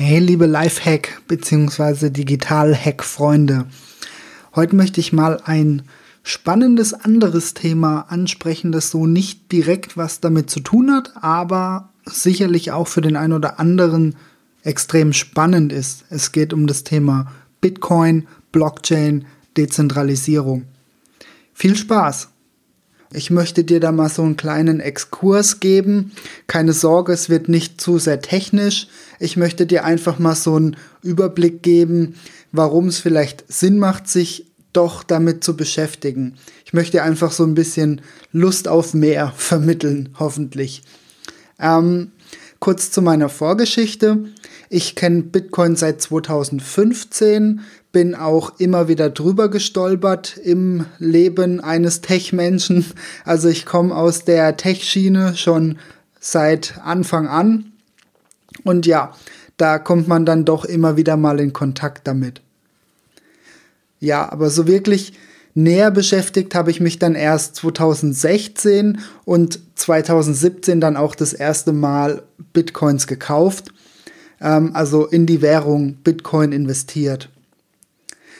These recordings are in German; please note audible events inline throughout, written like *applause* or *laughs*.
Hey, liebe Lifehack bzw. Digital-Hack-Freunde. Heute möchte ich mal ein spannendes anderes Thema ansprechen, das so nicht direkt was damit zu tun hat, aber sicherlich auch für den einen oder anderen extrem spannend ist. Es geht um das Thema Bitcoin, Blockchain, Dezentralisierung. Viel Spaß! Ich möchte dir da mal so einen kleinen Exkurs geben. Keine Sorge, es wird nicht zu sehr technisch. Ich möchte dir einfach mal so einen Überblick geben, warum es vielleicht Sinn macht, sich doch damit zu beschäftigen. Ich möchte einfach so ein bisschen Lust auf mehr *laughs* vermitteln, hoffentlich. Ähm, kurz zu meiner Vorgeschichte. Ich kenne Bitcoin seit 2015, bin auch immer wieder drüber gestolpert im Leben eines Tech-Menschen. Also ich komme aus der Tech-Schiene schon seit Anfang an. Und ja, da kommt man dann doch immer wieder mal in Kontakt damit. Ja, aber so wirklich näher beschäftigt habe ich mich dann erst 2016 und 2017 dann auch das erste Mal Bitcoins gekauft, ähm, also in die Währung Bitcoin investiert.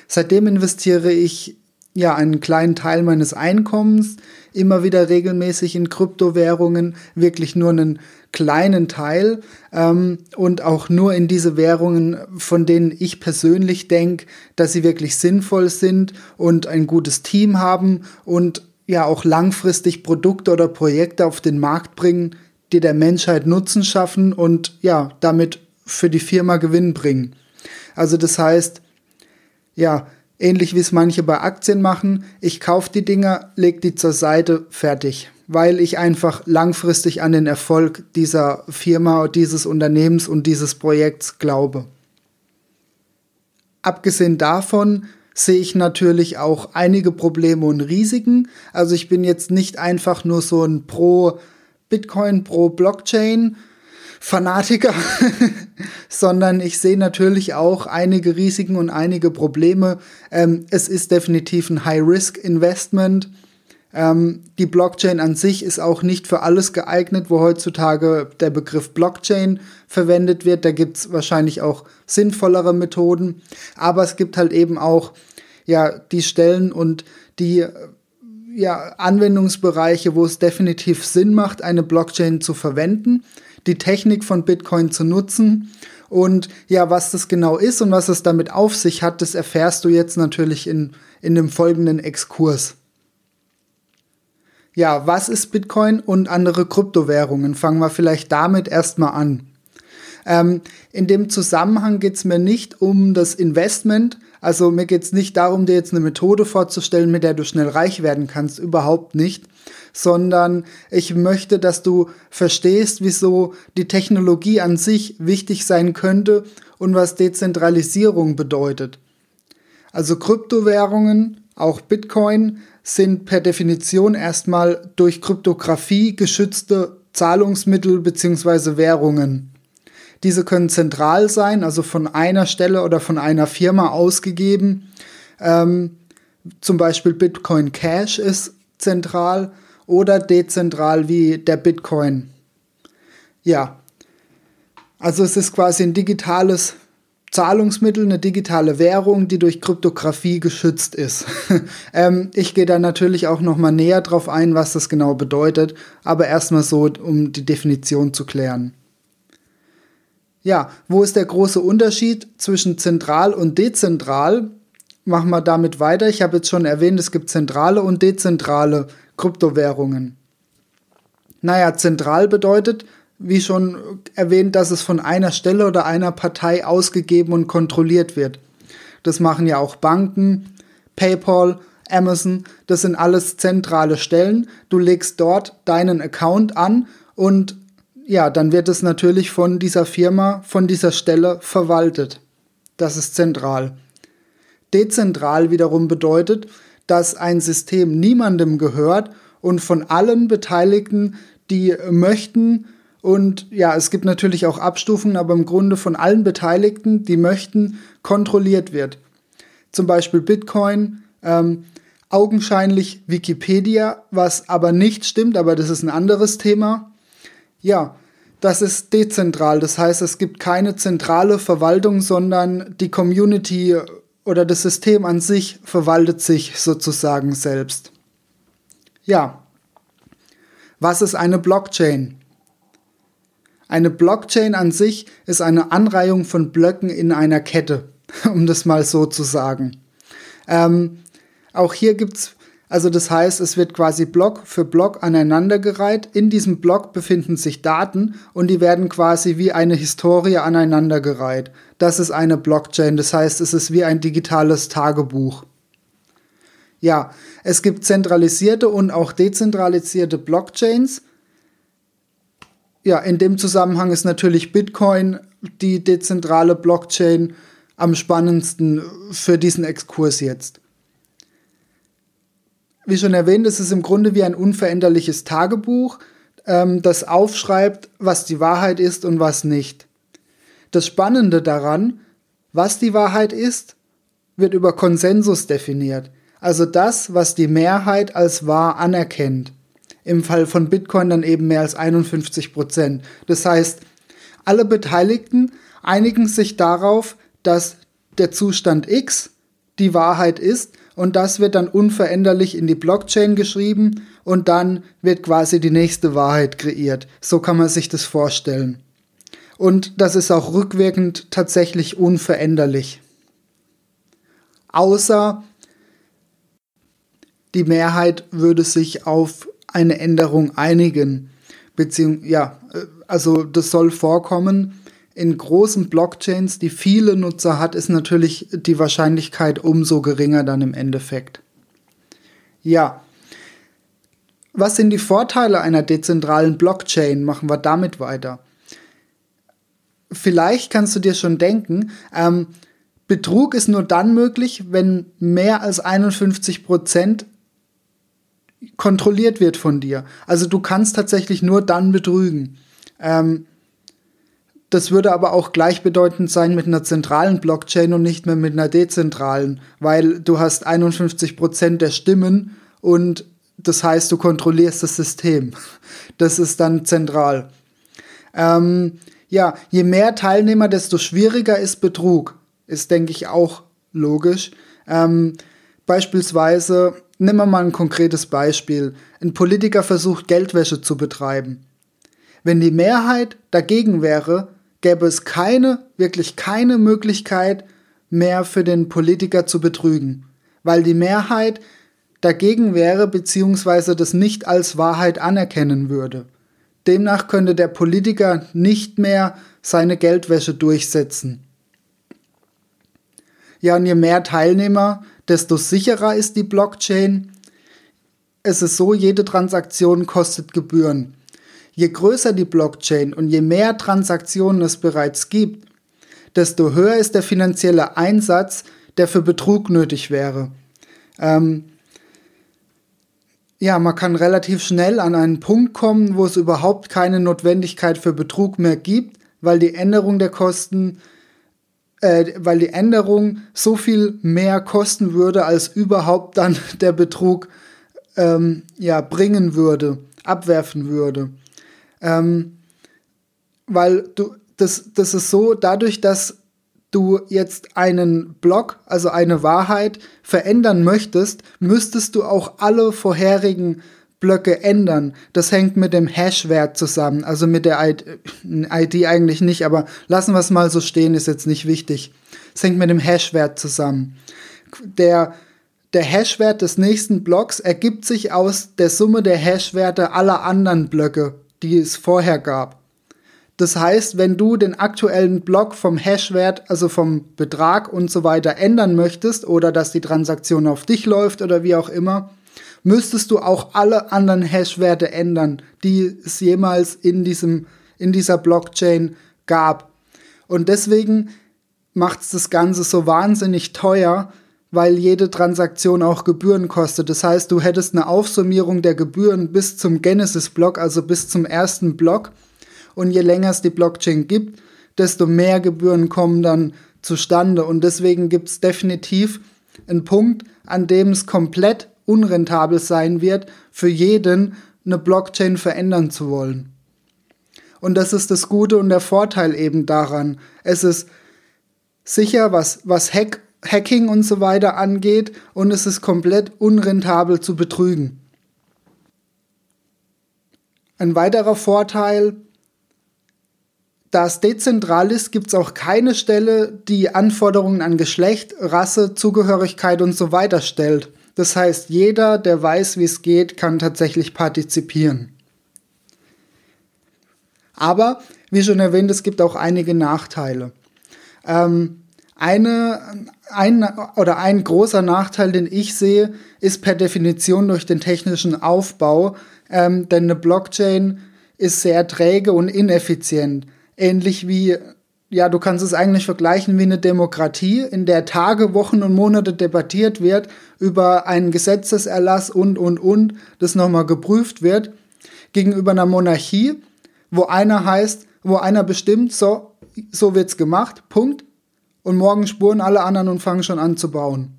Seitdem investiere ich ja einen kleinen Teil meines Einkommens immer wieder regelmäßig in Kryptowährungen, wirklich nur einen kleinen Teil ähm, und auch nur in diese Währungen, von denen ich persönlich denke, dass sie wirklich sinnvoll sind und ein gutes Team haben und ja auch langfristig Produkte oder Projekte auf den Markt bringen, die der Menschheit Nutzen schaffen und ja damit für die Firma Gewinn bringen. Also das heißt, ja, ähnlich wie es manche bei Aktien machen, ich kaufe die Dinger, leg die zur Seite, fertig. Weil ich einfach langfristig an den Erfolg dieser Firma, dieses Unternehmens und dieses Projekts glaube. Abgesehen davon sehe ich natürlich auch einige Probleme und Risiken. Also ich bin jetzt nicht einfach nur so ein Pro Bitcoin, Pro Blockchain Fanatiker, *laughs* sondern ich sehe natürlich auch einige Risiken und einige Probleme. Ähm, es ist definitiv ein High-Risk-Investment. Ähm, die Blockchain an sich ist auch nicht für alles geeignet, wo heutzutage der Begriff Blockchain verwendet wird. Da gibt es wahrscheinlich auch sinnvollere Methoden. Aber es gibt halt eben auch ja, die Stellen und die ja, Anwendungsbereiche, wo es definitiv Sinn macht, eine Blockchain zu verwenden die Technik von Bitcoin zu nutzen. Und ja, was das genau ist und was es damit auf sich hat, das erfährst du jetzt natürlich in, in dem folgenden Exkurs. Ja, was ist Bitcoin und andere Kryptowährungen? Fangen wir vielleicht damit erstmal an. Ähm, in dem Zusammenhang geht es mir nicht um das Investment, also mir geht es nicht darum, dir jetzt eine Methode vorzustellen, mit der du schnell reich werden kannst, überhaupt nicht, sondern ich möchte, dass du verstehst, wieso die Technologie an sich wichtig sein könnte und was Dezentralisierung bedeutet. Also Kryptowährungen, auch Bitcoin, sind per Definition erstmal durch Kryptographie geschützte Zahlungsmittel bzw. Währungen. Diese können zentral sein, also von einer Stelle oder von einer Firma ausgegeben. Ähm, zum Beispiel Bitcoin Cash ist zentral oder dezentral wie der Bitcoin. Ja, also es ist quasi ein digitales Zahlungsmittel, eine digitale Währung, die durch Kryptographie geschützt ist. *laughs* ähm, ich gehe da natürlich auch noch mal näher drauf ein, was das genau bedeutet, aber erstmal so, um die Definition zu klären. Ja, wo ist der große Unterschied zwischen zentral und dezentral? Machen wir damit weiter. Ich habe jetzt schon erwähnt, es gibt zentrale und dezentrale Kryptowährungen. Naja, zentral bedeutet, wie schon erwähnt, dass es von einer Stelle oder einer Partei ausgegeben und kontrolliert wird. Das machen ja auch Banken, PayPal, Amazon, das sind alles zentrale Stellen. Du legst dort deinen Account an und ja, dann wird es natürlich von dieser Firma, von dieser Stelle verwaltet. Das ist zentral. Dezentral wiederum bedeutet, dass ein System niemandem gehört und von allen Beteiligten, die möchten, und ja, es gibt natürlich auch Abstufungen, aber im Grunde von allen Beteiligten, die möchten, kontrolliert wird. Zum Beispiel Bitcoin, ähm, augenscheinlich Wikipedia, was aber nicht stimmt, aber das ist ein anderes Thema. Ja, das ist dezentral. Das heißt, es gibt keine zentrale Verwaltung, sondern die Community oder das System an sich verwaltet sich sozusagen selbst. Ja. Was ist eine Blockchain? Eine Blockchain an sich ist eine Anreihung von Blöcken in einer Kette, *laughs* um das mal so zu sagen. Ähm, auch hier gibt es also das heißt, es wird quasi Block für Block aneinandergereiht. In diesem Block befinden sich Daten und die werden quasi wie eine Historie aneinandergereiht. Das ist eine Blockchain, das heißt, es ist wie ein digitales Tagebuch. Ja, es gibt zentralisierte und auch dezentralisierte Blockchains. Ja, in dem Zusammenhang ist natürlich Bitcoin die dezentrale Blockchain am spannendsten für diesen Exkurs jetzt wie schon erwähnt, ist es im Grunde wie ein unveränderliches Tagebuch, ähm, das aufschreibt, was die Wahrheit ist und was nicht. Das Spannende daran, was die Wahrheit ist, wird über Konsensus definiert. Also das, was die Mehrheit als wahr anerkennt. Im Fall von Bitcoin dann eben mehr als 51 Prozent. Das heißt, alle Beteiligten einigen sich darauf, dass der Zustand X die Wahrheit ist und das wird dann unveränderlich in die Blockchain geschrieben und dann wird quasi die nächste Wahrheit kreiert. So kann man sich das vorstellen. Und das ist auch rückwirkend tatsächlich unveränderlich. Außer die Mehrheit würde sich auf eine Änderung einigen. Beziehung, ja, äh, also das soll vorkommen, in großen Blockchains, die viele Nutzer hat, ist natürlich die Wahrscheinlichkeit umso geringer dann im Endeffekt. Ja. Was sind die Vorteile einer dezentralen Blockchain? Machen wir damit weiter. Vielleicht kannst du dir schon denken, ähm, Betrug ist nur dann möglich, wenn mehr als 51 Prozent kontrolliert wird von dir. Also du kannst tatsächlich nur dann betrügen. Ähm, das würde aber auch gleichbedeutend sein mit einer zentralen Blockchain und nicht mehr mit einer dezentralen, weil du hast 51 Prozent der Stimmen und das heißt, du kontrollierst das System. Das ist dann zentral. Ähm, ja, je mehr Teilnehmer, desto schwieriger ist Betrug. Ist, denke ich, auch logisch. Ähm, beispielsweise, nehmen wir mal ein konkretes Beispiel. Ein Politiker versucht, Geldwäsche zu betreiben. Wenn die Mehrheit dagegen wäre, gäbe es keine, wirklich keine Möglichkeit mehr für den Politiker zu betrügen, weil die Mehrheit dagegen wäre bzw. das nicht als Wahrheit anerkennen würde. Demnach könnte der Politiker nicht mehr seine Geldwäsche durchsetzen. Ja, und je mehr Teilnehmer, desto sicherer ist die Blockchain. Es ist so, jede Transaktion kostet Gebühren. Je größer die Blockchain und je mehr Transaktionen es bereits gibt, desto höher ist der finanzielle Einsatz, der für Betrug nötig wäre. Ähm, ja, man kann relativ schnell an einen Punkt kommen, wo es überhaupt keine Notwendigkeit für Betrug mehr gibt, weil die Änderung der Kosten, äh, weil die Änderung so viel mehr kosten würde, als überhaupt dann *laughs* der Betrug ähm, ja, bringen würde, abwerfen würde. Ähm, weil du, das, das ist so, dadurch, dass du jetzt einen Block, also eine Wahrheit verändern möchtest, müsstest du auch alle vorherigen Blöcke ändern. Das hängt mit dem Hash-Wert zusammen, also mit der ID, ID eigentlich nicht, aber lassen wir es mal so stehen, ist jetzt nicht wichtig. Es hängt mit dem Hash-Wert zusammen. Der, der Hash-Wert des nächsten Blocks ergibt sich aus der Summe der Hash-Werte aller anderen Blöcke die es vorher gab. Das heißt, wenn du den aktuellen Block vom Hashwert, also vom Betrag und so weiter ändern möchtest oder dass die Transaktion auf dich läuft oder wie auch immer, müsstest du auch alle anderen Hashwerte ändern, die es jemals in diesem in dieser Blockchain gab. Und deswegen macht es das Ganze so wahnsinnig teuer, weil jede Transaktion auch Gebühren kostet. Das heißt, du hättest eine Aufsummierung der Gebühren bis zum Genesis-Block, also bis zum ersten Block. Und je länger es die Blockchain gibt, desto mehr Gebühren kommen dann zustande. Und deswegen gibt es definitiv einen Punkt, an dem es komplett unrentabel sein wird, für jeden eine Blockchain verändern zu wollen. Und das ist das Gute und der Vorteil eben daran. Es ist sicher, was, was Hack, Hacking und so weiter angeht, und es ist komplett unrentabel zu betrügen. Ein weiterer Vorteil, da es dezentral ist, gibt es auch keine Stelle, die Anforderungen an Geschlecht, Rasse, Zugehörigkeit und so weiter stellt. Das heißt, jeder, der weiß, wie es geht, kann tatsächlich partizipieren. Aber, wie schon erwähnt, es gibt auch einige Nachteile. Ähm, eine, ein oder ein großer Nachteil, den ich sehe, ist per Definition durch den technischen Aufbau, ähm, denn eine Blockchain ist sehr träge und ineffizient. Ähnlich wie, ja, du kannst es eigentlich vergleichen wie eine Demokratie, in der Tage, Wochen und Monate debattiert wird über einen Gesetzeserlass und, und, und, das nochmal geprüft wird, gegenüber einer Monarchie, wo einer heißt, wo einer bestimmt, so, so wird's gemacht, Punkt, und morgen spuren alle anderen und fangen schon an zu bauen.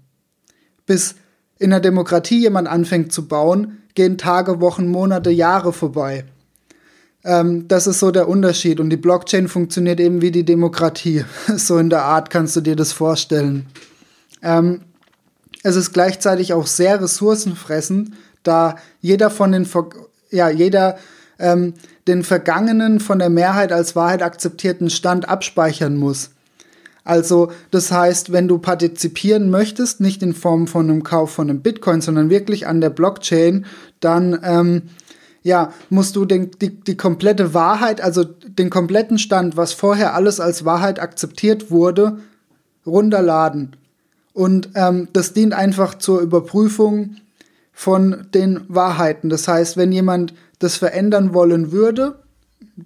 Bis in der Demokratie jemand anfängt zu bauen, gehen Tage, Wochen, Monate, Jahre vorbei. Ähm, das ist so der Unterschied. Und die Blockchain funktioniert eben wie die Demokratie. *laughs* so in der Art kannst du dir das vorstellen. Ähm, es ist gleichzeitig auch sehr ressourcenfressend, da jeder von den, ja, jeder ähm, den vergangenen, von der Mehrheit als Wahrheit akzeptierten Stand abspeichern muss. Also das heißt, wenn du partizipieren möchtest, nicht in Form von einem Kauf von einem Bitcoin, sondern wirklich an der Blockchain, dann ähm, ja, musst du den, die, die komplette Wahrheit, also den kompletten Stand, was vorher alles als Wahrheit akzeptiert wurde, runterladen. Und ähm, das dient einfach zur Überprüfung von den Wahrheiten. Das heißt, wenn jemand das verändern wollen würde,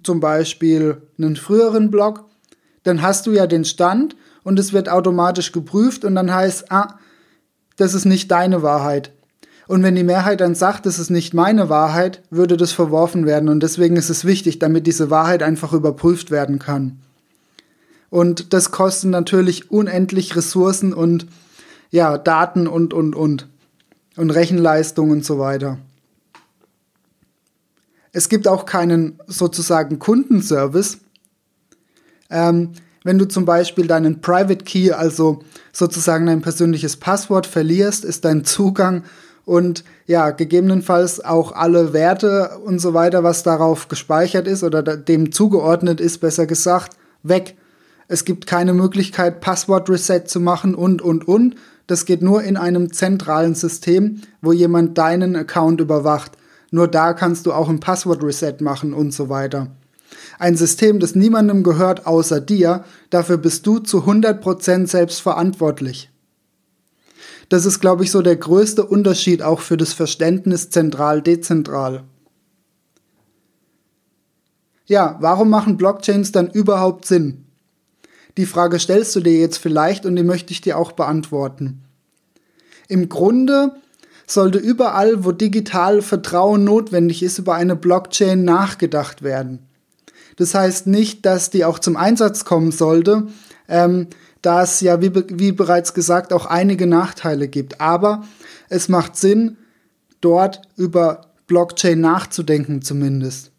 zum Beispiel einen früheren Blog, dann hast du ja den Stand und es wird automatisch geprüft und dann heißt, ah, das ist nicht deine Wahrheit. Und wenn die Mehrheit dann sagt, das ist nicht meine Wahrheit, würde das verworfen werden. Und deswegen ist es wichtig, damit diese Wahrheit einfach überprüft werden kann. Und das kostet natürlich unendlich Ressourcen und ja, Daten und, und, und. Und Rechenleistung und so weiter. Es gibt auch keinen sozusagen Kundenservice. Ähm, wenn du zum Beispiel deinen Private Key, also sozusagen dein persönliches Passwort verlierst, ist dein Zugang und ja, gegebenenfalls auch alle Werte und so weiter, was darauf gespeichert ist oder dem zugeordnet ist, besser gesagt, weg. Es gibt keine Möglichkeit, Passwort-Reset zu machen und, und, und. Das geht nur in einem zentralen System, wo jemand deinen Account überwacht. Nur da kannst du auch ein Passwort-Reset machen und so weiter. Ein System, das niemandem gehört außer dir, dafür bist du zu 100% selbst verantwortlich. Das ist, glaube ich, so der größte Unterschied auch für das Verständnis zentral-dezentral. Ja, warum machen Blockchains dann überhaupt Sinn? Die Frage stellst du dir jetzt vielleicht und die möchte ich dir auch beantworten. Im Grunde sollte überall, wo digital Vertrauen notwendig ist, über eine Blockchain nachgedacht werden. Das heißt nicht, dass die auch zum Einsatz kommen sollte, ähm, da es ja, wie, wie bereits gesagt, auch einige Nachteile gibt. Aber es macht Sinn, dort über Blockchain nachzudenken zumindest.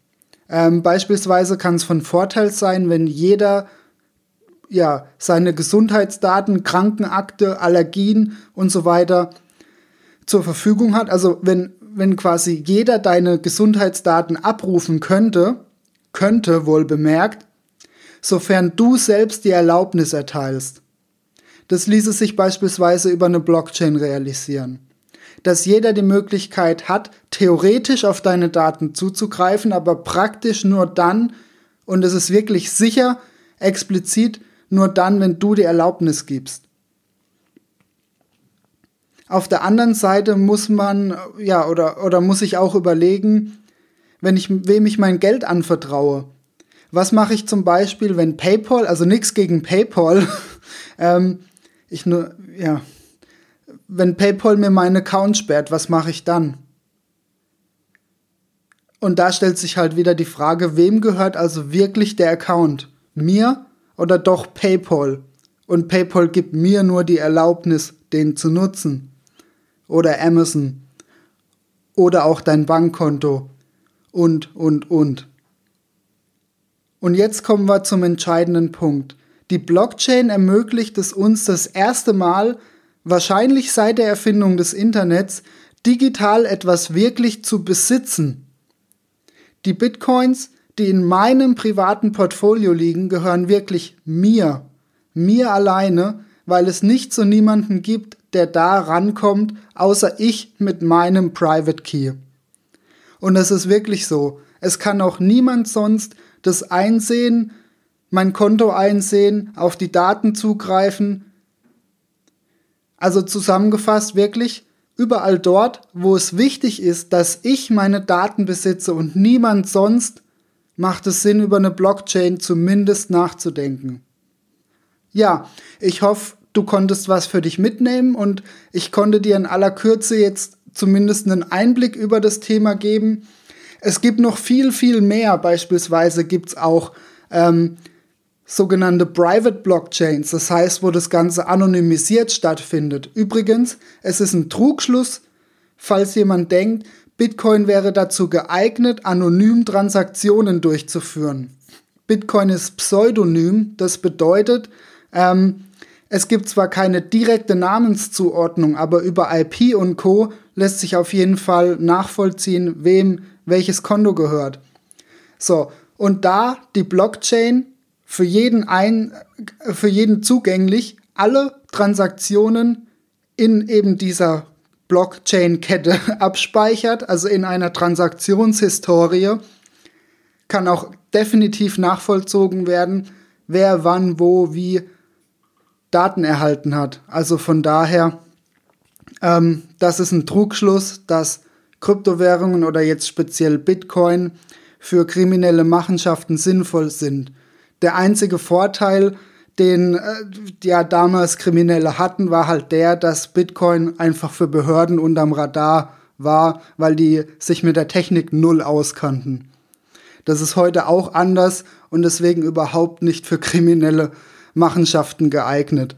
Ähm, beispielsweise kann es von Vorteil sein, wenn jeder ja, seine Gesundheitsdaten, Krankenakte, Allergien und so weiter zur Verfügung hat. Also wenn, wenn quasi jeder deine Gesundheitsdaten abrufen könnte, könnte wohl bemerkt, sofern du selbst die Erlaubnis erteilst. Das ließe sich beispielsweise über eine Blockchain realisieren. Dass jeder die Möglichkeit hat, theoretisch auf deine Daten zuzugreifen, aber praktisch nur dann, und es ist wirklich sicher, explizit nur dann, wenn du die Erlaubnis gibst. Auf der anderen Seite muss man, ja, oder, oder muss ich auch überlegen, wenn ich, wem ich mein Geld anvertraue. Was mache ich zum Beispiel, wenn PayPal, also nichts gegen PayPal, *laughs* ähm, ich nur, ja, wenn PayPal mir meinen Account sperrt, was mache ich dann? Und da stellt sich halt wieder die Frage, wem gehört also wirklich der Account? Mir oder doch PayPal? Und PayPal gibt mir nur die Erlaubnis, den zu nutzen. Oder Amazon. Oder auch dein Bankkonto. Und, und, und. Und jetzt kommen wir zum entscheidenden Punkt. Die Blockchain ermöglicht es uns das erste Mal, wahrscheinlich seit der Erfindung des Internets, digital etwas wirklich zu besitzen. Die Bitcoins, die in meinem privaten Portfolio liegen, gehören wirklich mir, mir alleine, weil es nichts und niemanden gibt, der da rankommt, außer ich mit meinem Private Key. Und es ist wirklich so. Es kann auch niemand sonst das einsehen, mein Konto einsehen, auf die Daten zugreifen. Also zusammengefasst wirklich, überall dort, wo es wichtig ist, dass ich meine Daten besitze und niemand sonst, macht es Sinn, über eine Blockchain zumindest nachzudenken. Ja, ich hoffe, du konntest was für dich mitnehmen und ich konnte dir in aller Kürze jetzt zumindest einen Einblick über das Thema geben. Es gibt noch viel, viel mehr. Beispielsweise gibt es auch ähm, sogenannte Private Blockchains, das heißt, wo das Ganze anonymisiert stattfindet. Übrigens, es ist ein Trugschluss, falls jemand denkt, Bitcoin wäre dazu geeignet, anonym Transaktionen durchzuführen. Bitcoin ist pseudonym, das bedeutet, ähm, es gibt zwar keine direkte Namenszuordnung, aber über IP und Co lässt sich auf jeden Fall nachvollziehen, wem welches Konto gehört. So, und da die Blockchain für jeden ein, für jeden zugänglich alle Transaktionen in eben dieser Blockchain-Kette *laughs* abspeichert, also in einer Transaktionshistorie, kann auch definitiv nachvollzogen werden, wer wann, wo, wie Daten erhalten hat. Also von daher, ähm, das ist ein Trugschluss, dass Kryptowährungen oder jetzt speziell Bitcoin für kriminelle Machenschaften sinnvoll sind. Der einzige Vorteil, den äh, ja damals Kriminelle hatten, war halt der, dass Bitcoin einfach für Behörden unterm Radar war, weil die sich mit der Technik null auskannten. Das ist heute auch anders und deswegen überhaupt nicht für kriminelle Machenschaften geeignet.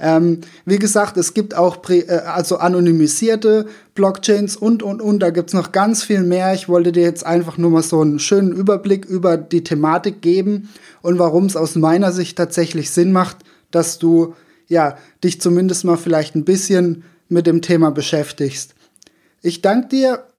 Ähm, wie gesagt, es gibt auch äh, also anonymisierte Blockchains und, und, und. Da gibt es noch ganz viel mehr. Ich wollte dir jetzt einfach nur mal so einen schönen Überblick über die Thematik geben und warum es aus meiner Sicht tatsächlich Sinn macht, dass du ja, dich zumindest mal vielleicht ein bisschen mit dem Thema beschäftigst. Ich danke dir